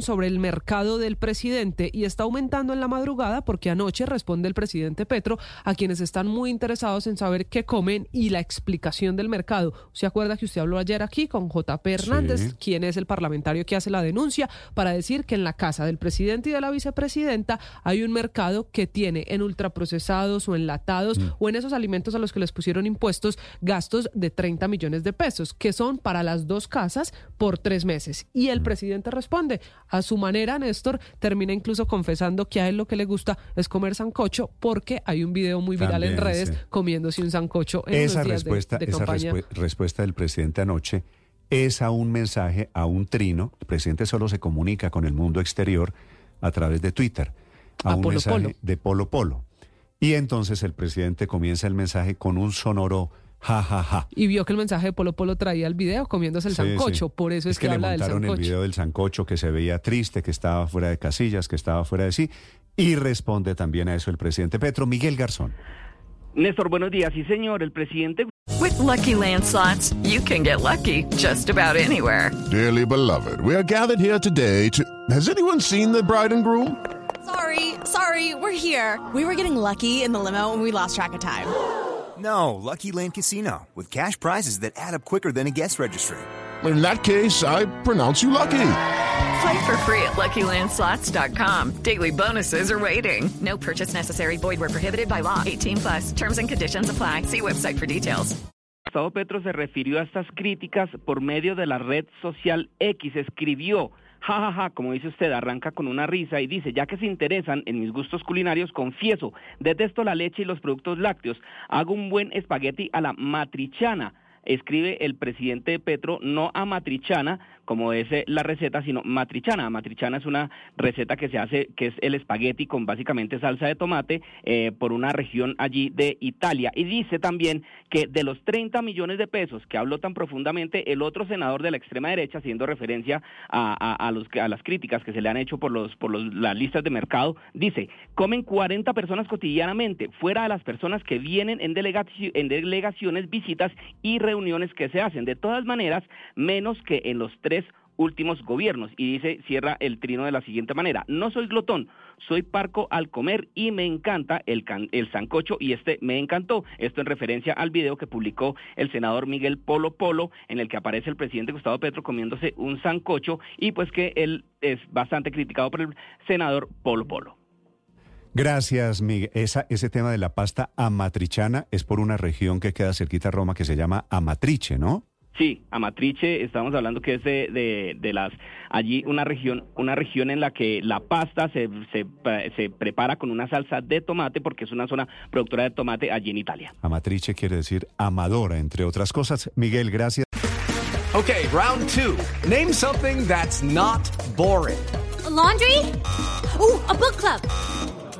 Sobre el mercado del presidente y está aumentando en la madrugada porque anoche responde el presidente Petro a quienes están muy interesados en saber qué comen y la explicación del mercado. ¿Se acuerda que usted habló ayer aquí con JP Hernández, quien es el parlamentario que hace la denuncia, para decir que en la casa del presidente y de la vicepresidenta hay un mercado que tiene en ultraprocesados o enlatados Mm. o en esos alimentos a los que les pusieron impuestos gastos de 30 millones de pesos, que son para las dos casas por tres meses. Y Mm. el presidente responde a su manera, Néstor, termina incluso confesando que a él lo que le gusta es comer sancocho porque hay un video muy viral en redes sí. comiéndose un sancocho en esa días respuesta, de, esa respu- respuesta del presidente anoche es a un mensaje, a un trino. El presidente solo se comunica con el mundo exterior a través de Twitter, a, A un Polo mensaje Polo. de Polo Polo. Y entonces el presidente comienza el mensaje con un sonoro ja ja ja. Y vio que el mensaje de Polo Polo traía el video comiéndose el Sí, sancocho, sí. por eso es, que, le habla del montaron el sancocho. video del sancocho que se veía triste, que estaba fuera de casillas, que estaba fuera de sí. Y responde también a eso el presidente Petro, Miguel Garzón. Néstor, buenos días. Sí, señor, el presidente With Lucky Land slots, you can get lucky just about anywhere. Dearly beloved, we are gathered here today to. Has anyone seen the bride and groom? Sorry, sorry, we're here. We were getting lucky in the limo and we lost track of time. No, Lucky Land Casino, with cash prizes that add up quicker than a guest registry. In that case, I pronounce you lucky. Play for free at LuckyLandSlots.com. Daily bonuses are waiting. No purchase necessary. Void where prohibited by law. 18 plus. Terms and conditions apply. See website for details. Gustavo Petro se refirió a estas críticas por medio de la red social X. Escribió, jajaja, ja, ja, como dice usted, arranca con una risa y dice, ya que se interesan en mis gustos culinarios, confieso, detesto la leche y los productos lácteos. Hago un buen espagueti a la matrichana. Escribe el presidente Petro, no a matrichana, como es eh, la receta, sino matrichana. Matrichana es una receta que se hace, que es el espagueti con básicamente salsa de tomate eh, por una región allí de Italia. Y dice también que de los 30 millones de pesos que habló tan profundamente el otro senador de la extrema derecha, haciendo referencia a, a, los, a las críticas que se le han hecho por, los, por los, las listas de mercado, dice, comen 40 personas cotidianamente, fuera de las personas que vienen en, delegaci en delegaciones, visitas y reuniones que se hacen. De todas maneras, menos que en los tres últimos gobiernos. Y dice, cierra el trino de la siguiente manera, no soy glotón, soy parco al comer y me encanta el, can el sancocho y este me encantó. Esto en referencia al video que publicó el senador Miguel Polo Polo, en el que aparece el presidente Gustavo Petro comiéndose un sancocho y pues que él es bastante criticado por el senador Polo Polo. Gracias, Miguel. Esa, ese tema de la pasta amatrichana es por una región que queda cerquita a Roma que se llama Amatrice, ¿no? Sí, Amatrice, estamos hablando que es de, de, de, las allí una región, una región en la que la pasta se, se, se, prepara con una salsa de tomate porque es una zona productora de tomate allí en Italia. Amatrice quiere decir amadora, entre otras cosas. Miguel, gracias. Okay, round two. Name something that's not boring. A laundry? Ooh, a book club.